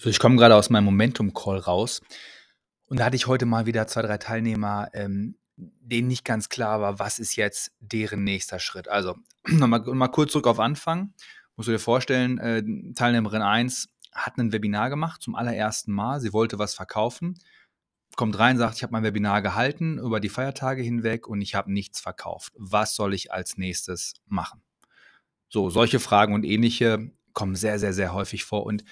So, ich komme gerade aus meinem Momentum-Call raus und da hatte ich heute mal wieder zwei, drei Teilnehmer, ähm, denen nicht ganz klar war, was ist jetzt deren nächster Schritt. Also, nochmal mal kurz zurück auf Anfang. Musst du dir vorstellen, äh, Teilnehmerin 1 hat ein Webinar gemacht zum allerersten Mal. Sie wollte was verkaufen, kommt rein, sagt, ich habe mein Webinar gehalten über die Feiertage hinweg und ich habe nichts verkauft. Was soll ich als nächstes machen? So, solche Fragen und ähnliche kommen sehr, sehr, sehr häufig vor und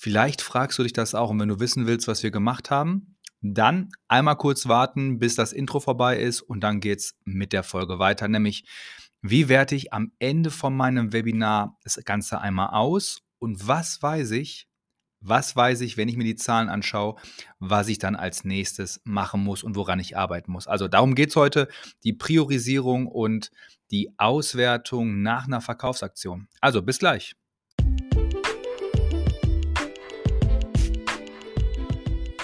Vielleicht fragst du dich das auch und wenn du wissen willst, was wir gemacht haben, dann einmal kurz warten, bis das Intro vorbei ist und dann geht's mit der Folge weiter, nämlich wie werte ich am Ende von meinem Webinar das Ganze einmal aus und was weiß ich, was weiß ich, wenn ich mir die Zahlen anschaue, was ich dann als nächstes machen muss und woran ich arbeiten muss. Also darum geht es heute, die Priorisierung und die Auswertung nach einer Verkaufsaktion. Also bis gleich.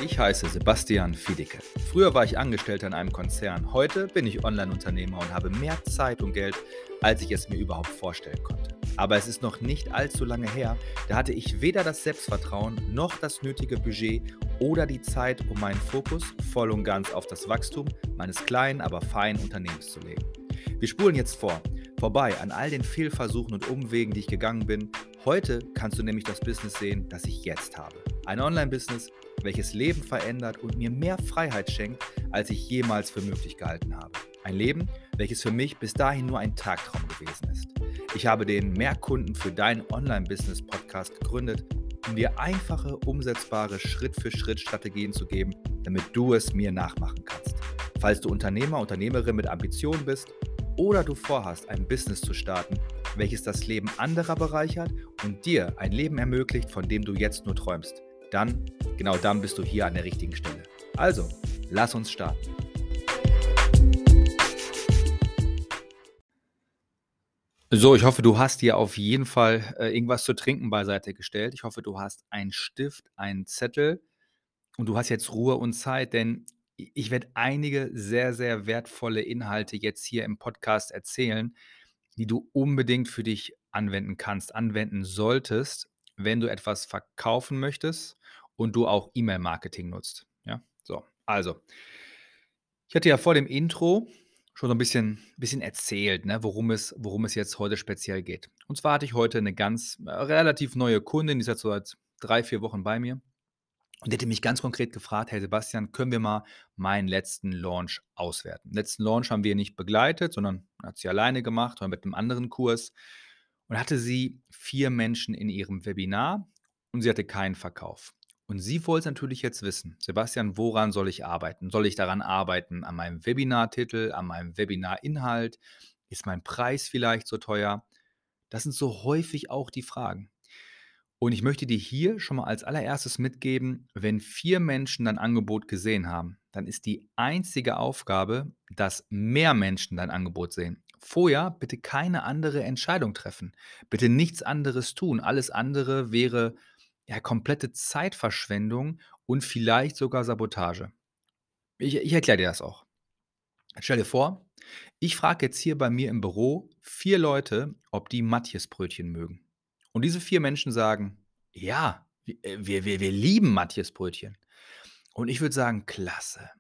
Ich heiße Sebastian Fiedicke. Früher war ich Angestellter in einem Konzern. Heute bin ich Online-Unternehmer und habe mehr Zeit und Geld, als ich es mir überhaupt vorstellen konnte. Aber es ist noch nicht allzu lange her, da hatte ich weder das Selbstvertrauen noch das nötige Budget oder die Zeit, um meinen Fokus voll und ganz auf das Wachstum meines kleinen, aber feinen Unternehmens zu legen. Wir spulen jetzt vor, vorbei an all den Fehlversuchen und Umwegen, die ich gegangen bin. Heute kannst du nämlich das Business sehen, das ich jetzt habe. Ein Online-Business, welches Leben verändert und mir mehr Freiheit schenkt, als ich jemals für möglich gehalten habe. Ein Leben, welches für mich bis dahin nur ein Tagtraum gewesen ist. Ich habe den Mehrkunden für dein Online-Business-Podcast gegründet, um dir einfache, umsetzbare Schritt-für-Schritt-Strategien zu geben, damit du es mir nachmachen kannst. Falls du Unternehmer, Unternehmerin mit Ambitionen bist oder du vorhast, ein Business zu starten, welches das Leben anderer bereichert und dir ein Leben ermöglicht, von dem du jetzt nur träumst, dann, genau dann bist du hier an der richtigen Stelle. Also, lass uns starten. So, ich hoffe, du hast dir auf jeden Fall äh, irgendwas zu trinken beiseite gestellt. Ich hoffe, du hast einen Stift, einen Zettel und du hast jetzt Ruhe und Zeit, denn ich werde einige sehr, sehr wertvolle Inhalte jetzt hier im Podcast erzählen, die du unbedingt für dich anwenden kannst, anwenden solltest, wenn du etwas verkaufen möchtest und du auch E-Mail-Marketing nutzt. Ja, so. Also, ich hatte ja vor dem Intro schon so ein bisschen, bisschen erzählt, ne, worum, es, worum es jetzt heute speziell geht. Und zwar hatte ich heute eine ganz äh, relativ neue Kundin, die ist jetzt so seit drei, vier Wochen bei mir. Und die hätte mich ganz konkret gefragt, hey Sebastian, können wir mal meinen letzten Launch auswerten? Den letzten Launch haben wir nicht begleitet, sondern hat sie alleine gemacht oder mit einem anderen Kurs. Und hatte sie vier Menschen in ihrem Webinar und sie hatte keinen Verkauf. Und sie wollte natürlich jetzt wissen, Sebastian, woran soll ich arbeiten? Soll ich daran arbeiten an meinem Webinartitel, an meinem Webinarinhalt? Ist mein Preis vielleicht so teuer? Das sind so häufig auch die Fragen. Und ich möchte dir hier schon mal als allererstes mitgeben, wenn vier Menschen dein Angebot gesehen haben, dann ist die einzige Aufgabe, dass mehr Menschen dein Angebot sehen. Vorher bitte keine andere Entscheidung treffen. Bitte nichts anderes tun. Alles andere wäre ja komplette Zeitverschwendung und vielleicht sogar Sabotage. Ich, ich erkläre dir das auch. Stell dir vor, ich frage jetzt hier bei mir im Büro vier Leute, ob die Matthias-Brötchen mögen. Und diese vier Menschen sagen, ja, äh, wir, wir, wir lieben Matthias-Brötchen. Und ich würde sagen, klasse.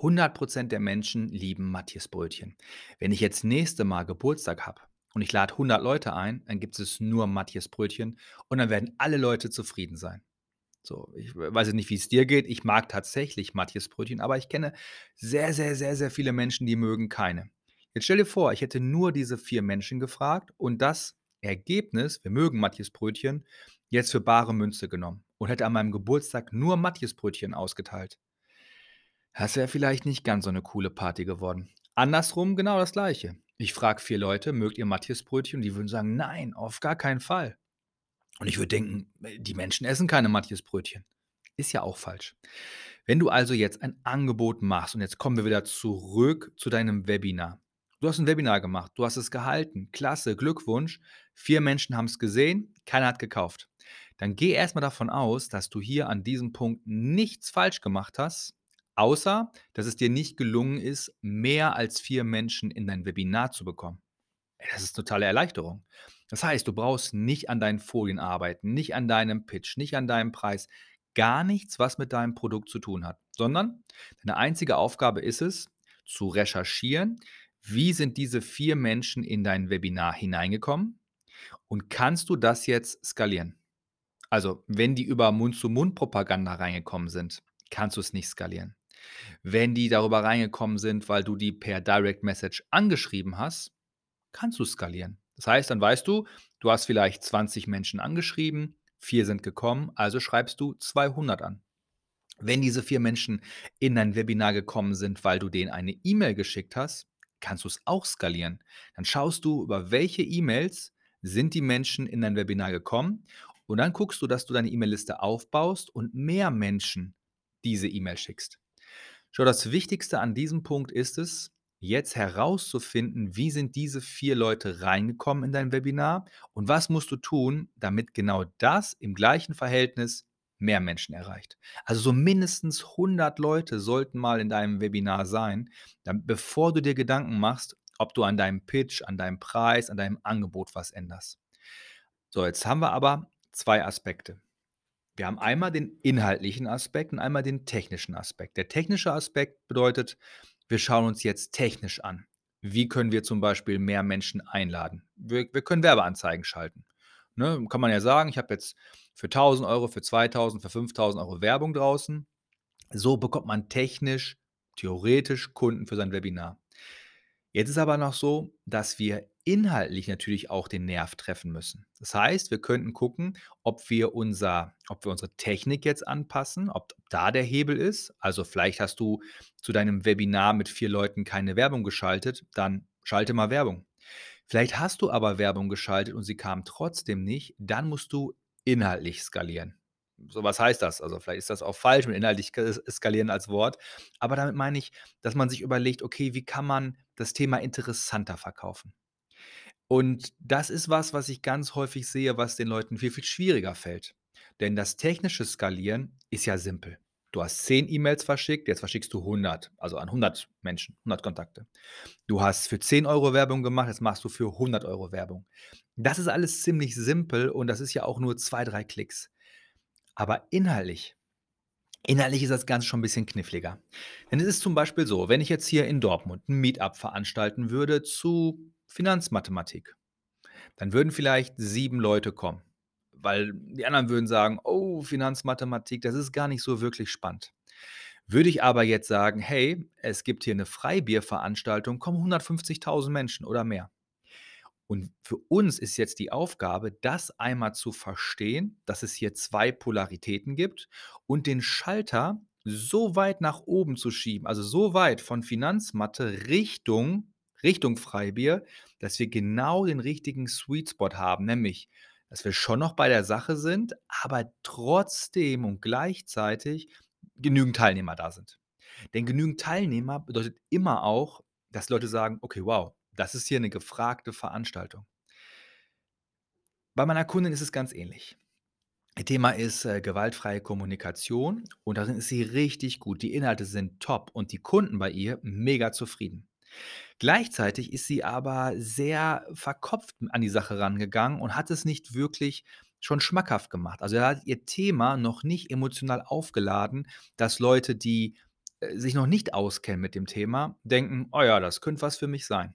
100% der Menschen lieben Matthias-Brötchen. Wenn ich jetzt nächste Mal Geburtstag habe und ich lade 100 Leute ein, dann gibt es nur Matthias-Brötchen und dann werden alle Leute zufrieden sein. So, ich weiß nicht, wie es dir geht. Ich mag tatsächlich Matthias-Brötchen, aber ich kenne sehr, sehr, sehr, sehr viele Menschen, die mögen keine. Jetzt stell dir vor, ich hätte nur diese vier Menschen gefragt und das Ergebnis, wir mögen Matthias Brötchen, jetzt für bare Münze genommen und hätte an meinem Geburtstag nur Matthias Brötchen ausgeteilt. Das wäre vielleicht nicht ganz so eine coole Party geworden. Andersrum genau das gleiche. Ich frage vier Leute, mögt ihr Matthias Brötchen? Die würden sagen, nein, auf gar keinen Fall. Und ich würde denken, die Menschen essen keine Matthias Brötchen. Ist ja auch falsch. Wenn du also jetzt ein Angebot machst, und jetzt kommen wir wieder zurück zu deinem Webinar, Du hast ein Webinar gemacht, du hast es gehalten. Klasse, Glückwunsch. Vier Menschen haben es gesehen, keiner hat gekauft. Dann geh erstmal davon aus, dass du hier an diesem Punkt nichts falsch gemacht hast, außer dass es dir nicht gelungen ist, mehr als vier Menschen in dein Webinar zu bekommen. Das ist totale Erleichterung. Das heißt, du brauchst nicht an deinen Folien arbeiten, nicht an deinem Pitch, nicht an deinem Preis, gar nichts, was mit deinem Produkt zu tun hat, sondern deine einzige Aufgabe ist es, zu recherchieren, wie sind diese 4 Menschen in dein Webinar hineingekommen und kannst du das jetzt skalieren? Also, wenn die über Mund-zu-Mund-Propaganda reingekommen sind, kannst du es nicht skalieren. Wenn die darüber reingekommen sind, weil du die per Direct Message angeschrieben hast, kannst du skalieren. Das heißt, dann weißt du, du hast vielleicht 20 Menschen angeschrieben, 4 sind gekommen, also schreibst du 200 an. Wenn diese 4 Menschen in dein Webinar gekommen sind, weil du denen eine E-Mail geschickt hast, kannst du es auch skalieren. Dann schaust du, über welche E-Mails sind die Menschen in dein Webinar gekommen und dann guckst du, dass du deine E-Mail-Liste aufbaust und mehr Menschen diese E-Mail schickst. Schau, das Wichtigste an diesem Punkt ist es, jetzt herauszufinden, wie sind diese 4 Leute reingekommen in dein Webinar und was musst du tun, damit genau das im gleichen Verhältnis mehr Menschen erreicht. Also so mindestens 100 Leute sollten mal in deinem Webinar sein, dann bevor du dir Gedanken machst, ob du an deinem Pitch, an deinem Preis, an deinem Angebot was änderst. So, jetzt haben wir aber 2 Aspekte. Wir haben einmal den inhaltlichen Aspekt und einmal den technischen Aspekt. Der technische Aspekt bedeutet, wir schauen uns jetzt technisch an. Wie können wir zum Beispiel mehr Menschen einladen? Wir, wir können Werbeanzeigen schalten. Ne, kann man ja sagen, ich habe jetzt für 1000 Euro, für 2000, für 5000 Euro Werbung draußen. So bekommt man technisch, theoretisch Kunden für sein Webinar. Jetzt ist aber noch so, dass wir inhaltlich natürlich auch den Nerv treffen müssen. Das heißt, wir könnten gucken, ob wir unser ob wir unsere Technik jetzt anpassen, ob da der Hebel ist. Also, vielleicht hast du zu deinem Webinar mit 4 Leuten keine Werbung geschaltet, dann schalte mal Werbung. Vielleicht hast du aber Werbung geschaltet und sie kam trotzdem nicht, dann musst du inhaltlich skalieren. So, was heißt das? Also, vielleicht ist das auch falsch mit inhaltlich skalieren als Wort, aber damit meine ich, dass man sich überlegt: „Okay, wie kann man das Thema interessanter verkaufen?“ Und das ist was, was ich ganz häufig sehe, was den Leuten viel, viel schwieriger fällt. Denn das technische Skalieren ist ja simpel. Du hast 10 E-Mails verschickt, jetzt verschickst du 100, also an 100 Menschen, 100 Kontakte. Du hast für 10 Euro Werbung gemacht, jetzt machst du für 100 Euro Werbung. Das ist alles ziemlich simpel und das ist ja auch nur 2, 3 Klicks. Aber inhaltlich inhaltlich ist das Ganze schon ein bisschen kniffliger. Denn es ist zum Beispiel so, wenn ich jetzt hier in Dortmund 'n Meetup veranstalten würde zu Finanzmathematik, dann würden vielleicht 7 Leute kommen, weil die anderen würden sagen: „Oh, Finanzmathematik, das ist gar nicht so wirklich spannend.“ Würde ich aber jetzt sagen: „Hey, es gibt hier 'ne Freibierveranstaltung, kommen 150.000 Menschen oder mehr.“ Und für uns ist jetzt die Aufgabe, das einmal zu verstehen, dass es hier 2 Polaritäten gibt und den Schalter so weit nach oben zu schieben, also so weit von Finanzmathe Richtung Richtung Freibier, dass wir genau den richtigen Sweet Spot haben, nämlich, dass wir schon noch bei der Sache sind, aber trotzdem und gleichzeitig genügend Teilnehmer da sind. Denn genügend Teilnehmer bedeutet immer auch, dass Leute sagen: „Okay, wow, das ist hier 'ne gefragte Veranstaltung.“ Bei meiner Kundin ist es ganz ähnlich. Thema ist, äh, gewaltfreie Kommunikation und darin ist sie richtig gut. Die Inhalte sind top und die Kunden bei ihr mega zufrieden. Gleichzeitig ist sie aber sehr verkopft an die Sache rangegangen und hat es nicht wirklich schon schmackhaft gemacht. Also, er hat ihr Thema noch nicht emotional aufgeladen, dass Leute, die, äh, sich noch nicht auskennen mit dem Thema, denken: „Oh ja, das könnte was für mich sein.“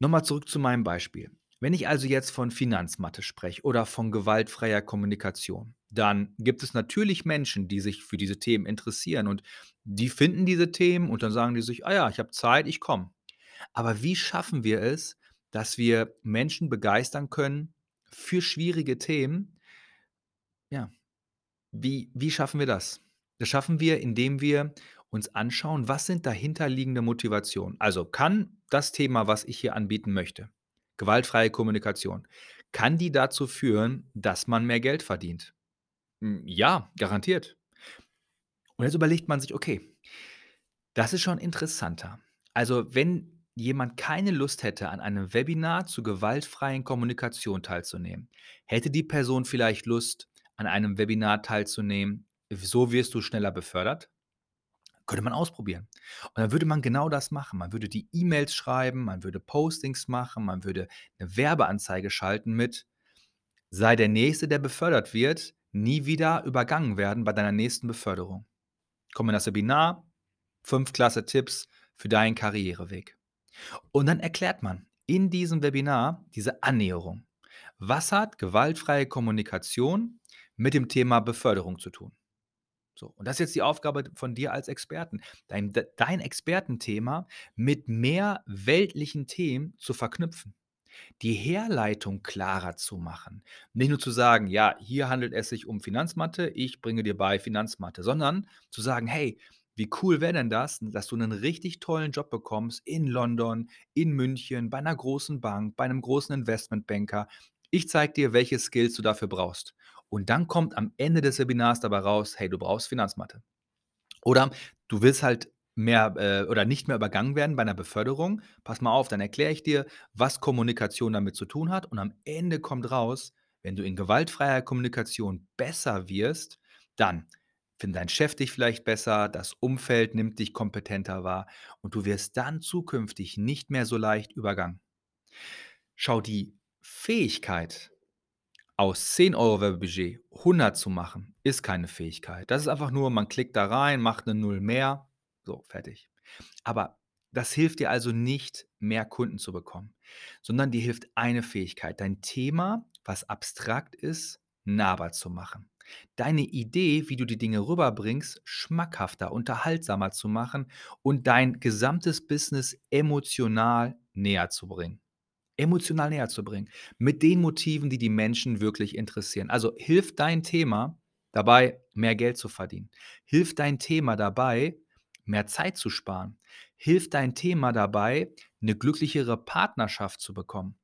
Noch mal zurück zu meinem Beispiel. Wenn ich also jetzt von Finanzmathe spreche oder von gewaltfreier Kommunikation, dann gibt es natürlich Menschen, die sich für diese Themen interessieren und die finden diese Themen und dann sagen die sich: „Ah ja, ich habe Zeit, ich komme.“ Aber wie schaffen wir es, dass wir Menschen begeistern können für schwierige Themen? Ja, wie wie schaffen wir das? Das schaffen wir, indem wir uns anschauen, was sind dahinterliegende Motivationen. Also, kann das Thema, was ich hier anbieten möchte, gewaltfreie Kommunikation, kann die dazu führen, dass man mehr Geld verdient? Hm, ja, garantiert. Und jetzt überlegt man sich: „Okay, das ist schon interessanter.“ Also, wenn jemand keine Lust hätte, an einem Webinar zur gewaltfreien Kommunikation teilzunehmen, hätte die Person vielleicht Lust, an einem Webinar teilzunehmen: „So wirst du schneller befördert?“ Könnte man ausprobieren. Und dann würde man genau das machen. Man würde die E-Mails schreiben, man würde Postings machen, man würde 'ne Werbeanzeige schalten mit: „Sei der Nächste, der befördert wird, nie wieder übergangen werden bei deiner nächsten Beförderung. Komm in das Webinar, 5 klasse Tipps für deinen Karriereweg.“ Und dann erklärt man in diesem Webinar diese Annäherung. Was hat gewaltfreie Kommunikation mit dem Thema Beförderung zu tun? So, und das ist jetzt die Aufgabe von dir als Experten, dein dein Expertenthema mit mehr weltlichen Themen zu verknüpfen. Die Herleitung klarer zu machen. Nicht nur zu sagen: „Ja, hier handelt es sich um Finanzmathe, ich bringe dir bei Finanzmathe“, sondern zu sagen: „Hey, wie cool wäre denn das, dass du 'nen richtig tollen Job bekommst in London, in München, bei 'ner großen Bank, bei 'nem großen Investmentbanker. Ich zeige dir, welche Skills du dafür brauchst.“ Und dann kommt am Ende des Webinars dabei raus: „Hey, du brauchst Finanzmathe.“ Oder du willst halt mehr, äh oder nicht mehr übergangen werden bei 'ner Beförderung. Pass mal auf, dann erkläre ich dir, was Kommunikation damit zu tun hat und am Ende kommt raus, wenn du in gewaltfreier Kommunikation besser wirst, dann findet dein Chef dich vielleicht besser, das Umfeld nimmt dich kompetenter wahr und du wirst dann zukünftig nicht mehr so leicht übergangen. Schau, die Fähigkeit, aus 10 € Werbebudget 100 zu machen, ist keine Fähigkeit. Das ist einfach nur, man klickt da rein, macht 'ne Null mehr, so, fertig. Aber das hilft dir also nicht, mehr Kunden zu bekommen, sondern dir hilft eine Fähigkeit, dein Thema, was abstrakt ist, nahbar zu machen. Deine Idee, wie du die Dinge rüberbringst, schmackhafter, unterhaltsamer zu machen und dein gesamtes Business emotional näher zu bringen. Emotional näher zu bringen, mit den Motiven, die die Menschen wirklich interessieren. Also, hilft dein Thema dabei, mehr Geld zu verdienen? Hilft dein Thema dabei, mehr Zeit zu sparen? Hilft dein Thema dabei, 'ne glücklichere Partnerschaft zu bekommen?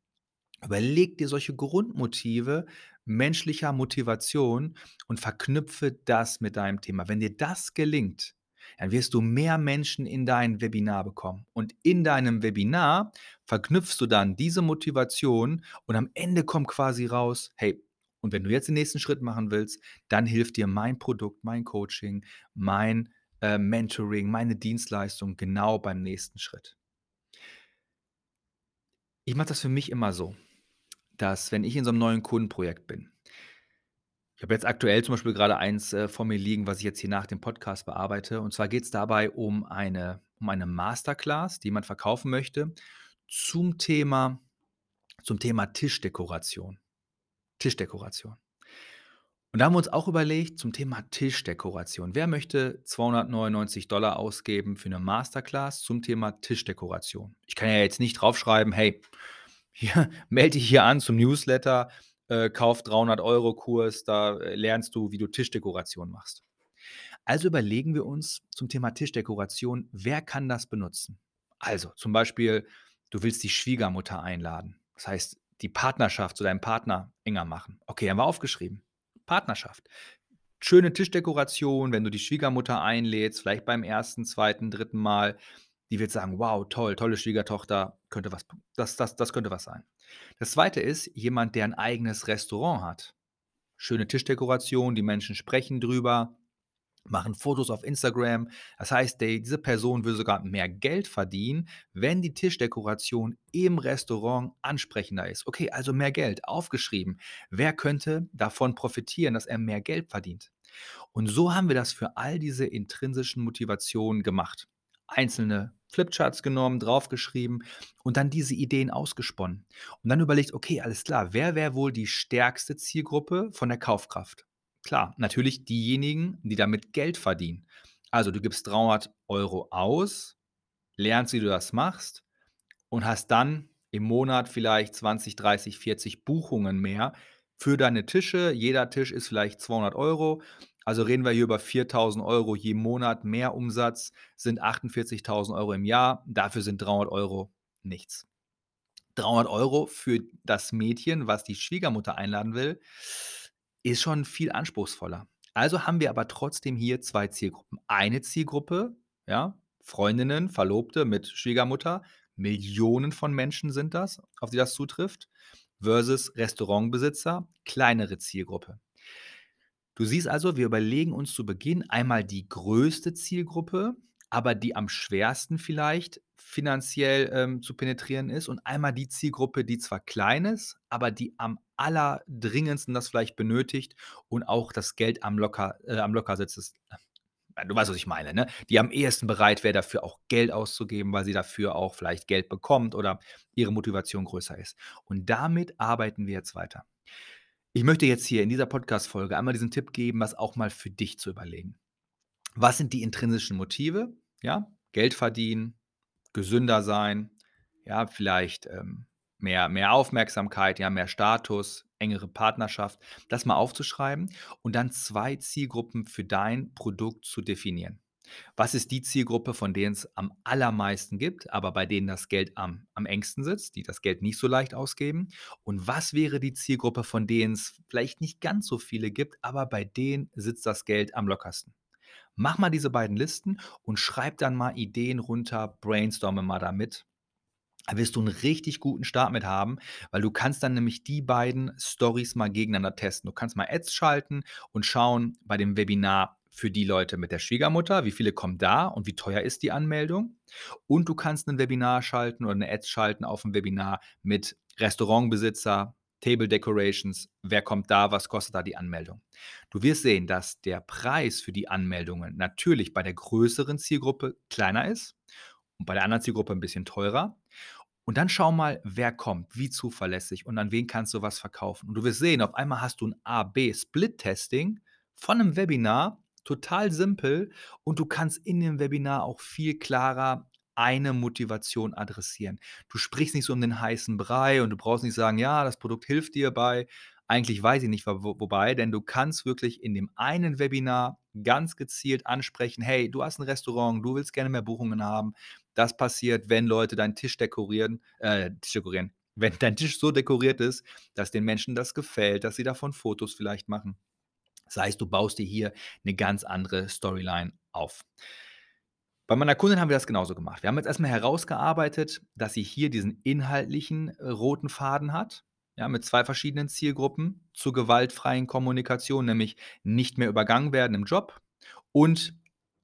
Überleg dir solche Grundmotive menschlicher Motivation und verknüpfe das mit deinem Thema. Wenn dir das gelingt, dann wirst du mehr Menschen in dein Webinar bekommen. Und in deinem Webinar verknüpfst du dann diese Motivation und am Ende kommt quasi raus: „Hey, und wenn du jetzt den nächsten Schritt machen willst, dann hilft dir mein Produkt, mein Coaching, mein, äh, Mentoring, meine Dienstleistung genau beim nächsten Schritt.“ Ich mache das für mich immer so, dass, wenn ich in so 'nem neuen Kundenprojekt bin ich habe jetzt aktuell zum Beispiel grade eins, äh, vor mir liegen, was ich jetzt hier nach dem Podcast bearbeite. Und zwar geht's dabei um eine um eine Masterclass, die jemand verkaufen möchte zum Thema zum Thema Tischdekoration. Tischdekoration. Und da haben wir uns auch überlegt zum Thema Tischdekoration. Wer möchte 299 $ ausgeben für 'ne Masterclass zum Thema Tischdekoration? Ich kann ja jetzt nicht draufschreiben: „Hey, hier, melde dich hier an zum Newsletter, äh, kauf 300 € Kurs, da, äh, lernst du, wie du Tischdekoration machst.“ Also überlegen wir uns zum Thema Tischdekoration, wer kann das benutzen? Also, zum Beispiel, du willst die Schwiegermutter einladen. Das heißt, die Partnerschaft zu deinem Partner enger machen. Okay, haben wir aufgeschrieben. Partnerschaft. Schöne Tischdekoration, wenn du die Schwiegermutter einlädst, vielleicht beim 1., 2., 3. Mal. Die wird sagen: „Wow, toll, tolle Schwiegertochter, könnte was das das das könnte was sein.“ Das 2. ist jemand, der 'n eigenes Restaurant hat. Schöne Tischdekoration, die Menschen sprechen drüber, machen Fotos auf Instagram. Das heißt, de diese Person will sogar mehr Geld verdienen, wenn die Tischdekoration im Restaurant ansprechender ist. Okay, also mehr Geld, aufgeschrieben. Wer könnte davon profitieren, dass er mehr Geld verdient? Und so haben wir das für all diese intrinsischen Motivationen gemacht. Einzelne Flipcharts genommen, draufgeschrieben und dann diese Ideen ausgesponnen. Und dann überlegt: „Okay, alles klar, wer wäre wohl die stärkste Zielgruppe von der Kaufkraft?“ Klar, natürlich diejenigen, die damit Geld verdienen. Also, du gibst 300 € aus, lernst, wie du das machst und hast dann im Monat vielleicht 20, 30, 40 Buchungen mehr für deine Tische. Jeder Tisch ist vielleicht 200 €. Also, reden wir hier über 4.000 € je Monat Mehrumsatz, sind 48.000 € im Jahr. Dafür sind 300 € nichts. 300 € für das Mädchen, was die Schwiegermutter einladen will, ist schon viel anspruchsvoller. Also haben wir aber trotzdem hier 2 Zielgruppen. Eine Zielgruppe, ja, Freundinnen, Verlobte mit Schwiegermutter. Millionen von Menschen sind das, auf die das zutrifft, versus Restaurantbesitzer, kleinere Zielgruppe. Du siehst also, wir überlegen uns zu Beginn einmal die größte Zielgruppe aber die am schwersten vielleicht finanziell, ähm, zu penetrieren ist und einmal die Zielgruppe, die zwar klein ist, aber die am allerdringendsten das vielleicht benötigt und auch das Geld am locker äh, am Lockersitz ist. Äh, du weißt, was ich meine, ne? Die am ehesten bereit wäre, dafür auch Geld auszugeben, weil sie dafür auch vielleicht Geld bekommt oder ihre Motivation größer ist. Und damit arbeiten wir jetzt weiter. Ich möchte jetzt hier in dieser Podcast-Folge einmal diesen Tipp geben, was auch mal für dich zu überlegen. Was sind die intrinsischen Motive? Ja, Geld verdienen, gesünder sein, ja, vielleicht, ähm, mehr mehr Aufmerksamkeit, ja, mehr Status, engere Partnerschaft, das mal aufzuschreiben und dann 2 Zielgruppen für dein Produkt zu definieren. Was ist die Zielgruppe, von denen es am allermeisten gibt, aber bei denen das Geld am am engsten sitzt, die das Geld nicht so leicht ausgeben? Und was wäre die Zielgruppe, von denen es vielleicht nicht ganz so viele gibt, aber bei denen sitzt das Geld am lockersten? Mach mal diese beiden Listen und schreib dann mal Ideen runter, brainstorme mal damit. Wirst du einen richtig guten Start mit haben, weil du kannst dann nämlich die beiden Stories mal gegeneinander testen. Du kannst mal Ads schalten und schauen bei dem Webinar für die Leute mit der Schwiegermutter, wie viele kommen da und wie teuer ist die Anmeldung. Und du kannst ein Webinar schalten oder eine Ads schalten auf ein Webinar mit Restaurantbesitzer, Table Decorations, wer kommt da, was kostet da die Anmeldung. Du wirst sehen, dass der Preis für die Anmeldungen natürlich bei der größeren Zielgruppe kleiner ist und bei der anderen Zielgruppe ein bisschen teurer. Und dann schau mal, wer kommt, wie zuverlässig und an wen kannst du was verkaufen. Und du wirst sehen, auf einmal hast du ein A-B-Split-Testing von einem Webinar, total simpel, und du kannst in dem Webinar auch viel klarer eine Motivation adressieren. Du sprichst nicht so um den heißen Brei und du brauchst nicht sagen: „Ja, das Produkt hilft dir bei“ eigentlich weiß ich nicht, wo wobei, denn du kannst wirklich in dem einen Webinar ganz gezielt ansprechen: „Hey, du hast ein Restaurant, du willst gerne mehr Buchungen haben. Das passiert, wenn Leute deinen Tisch dekorieren äh, Tisch dekorieren wenn dein Tisch so dekoriert ist, dass den Menschen das gefällt, dass sie davon Fotos vielleicht machen.“ Das heißt, du baust dir hier eine ganz andere Storyline auf. Bei meiner Kundin haben wir das genauso gemacht. Wir haben jetzt erstmal herausgearbeitet, dass sie hier diesen inhaltlichen, äh, roten Faden hat, ja, mit 2 verschiedenen Zielgruppen zur gewaltfreien Kommunikation, nämlich nicht mehr übergangen werden im Job und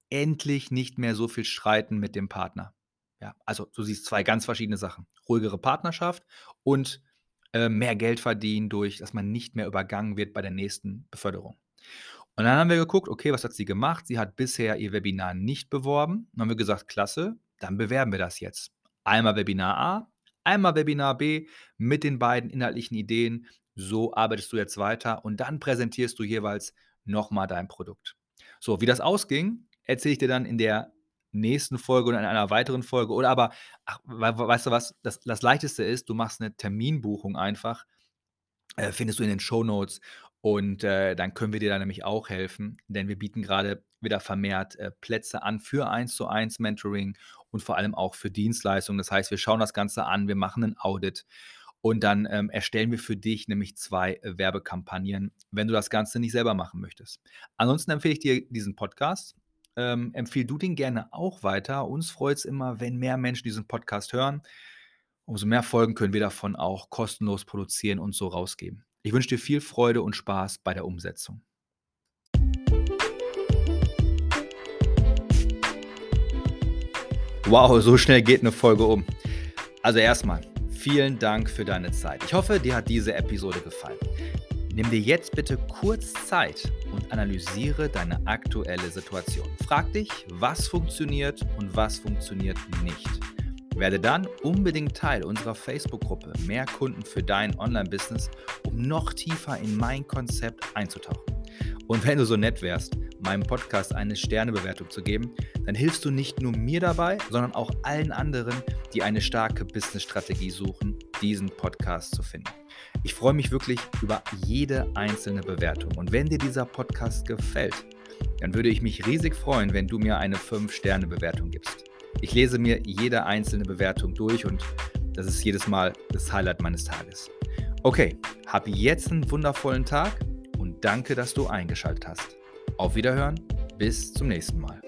endlich nicht mehr so viel streiten mit dem Partner. Ja, also du siehst 2 ganz verschiedene Sachen. Ruhigere Partnerschaft und, äh, mehr Geld verdienen durch dass man nicht mehr übergangen wird bei der nächsten Beförderung. Und dann haben wir geguckt, okay, was hat sie gemacht? Sie hat bisher ihr Webinar nicht beworben. Dann haben wir gesagt, klasse, dann bewerben wir das jetzt. Einmal Webinar A, einmal Webinar B mit den beiden inhaltlichen Ideen. So arbeitest du jetzt weiter und dann präsentierst du jeweils nochmal dein Produkt. So, wie das ausging, erzähle ich dir dann in der nächsten Folge oder in einer weiteren Folge. Oder aber, ach, weißt du was, das, das Leichteste ist, du machst eine Terminbuchung einfach äh, findest du in den Shownotes und, äh, dann können wir dir da nämlich auch helfen, denn wir bieten gerade wieder vermehrt, äh, Plätze an für Eins-zu-eins Mentoring und vor allem auch für Dienstleistungen. Das heißt, wir schauen das Ganze an, wir machen ein Audit und dann, ähm, erstellen wir für dich nämlich 2 äh, Werbekampagnen, wenn du das Ganze nicht selber machen möchtest. Ansonsten empfehle ich dir diesen Podcast. Ähm, empfehle du den gerne auch weiter. Uns freut es immer, wenn mehr Menschen diesen Podcast hören. Umso mehr Folgen können wir davon auch kostenlos produzieren und so rausgeben. Ich wünsche dir viel Freude und Spaß bei der Umsetzung. Wow, so schnell geht eine Folge um. Also erstmal, vielen Dank für deine Zeit. Ich hoffe, dir hat diese Episode gefallen. Nimm dir jetzt bitte kurz Zeit und analysiere deine aktuelle Situation. Frag dich, was funktioniert und was funktioniert nicht. Werde dann unbedingt Teil unserer Facebook-Gruppe Mehr Kunden für dein Online-Business, um noch tiefer in mein Konzept einzutauchen. Und wenn du so nett wärst, meinem Podcast eine Sternebewertung zu geben, dann hilfst du nicht nur mir dabei, sondern auch allen anderen, die eine starke Business-Strategie suchen, diesen Podcast zu finden. Ich freue mich wirklich über jede einzelne Bewertung. Und wenn dir dieser Podcast gefällt, dann würde ich mich riesig freuen, wenn du mir eine 5-Sterne-Bewertung gibst. Ich lese mir jede einzelne Bewertung durch und das ist jedes Mal das Highlight meines Tages. Okay, hab jetzt einen wundervollen Tag und danke, dass du eingeschaltet hast. Auf Wiederhören, bis zum nächsten Mal.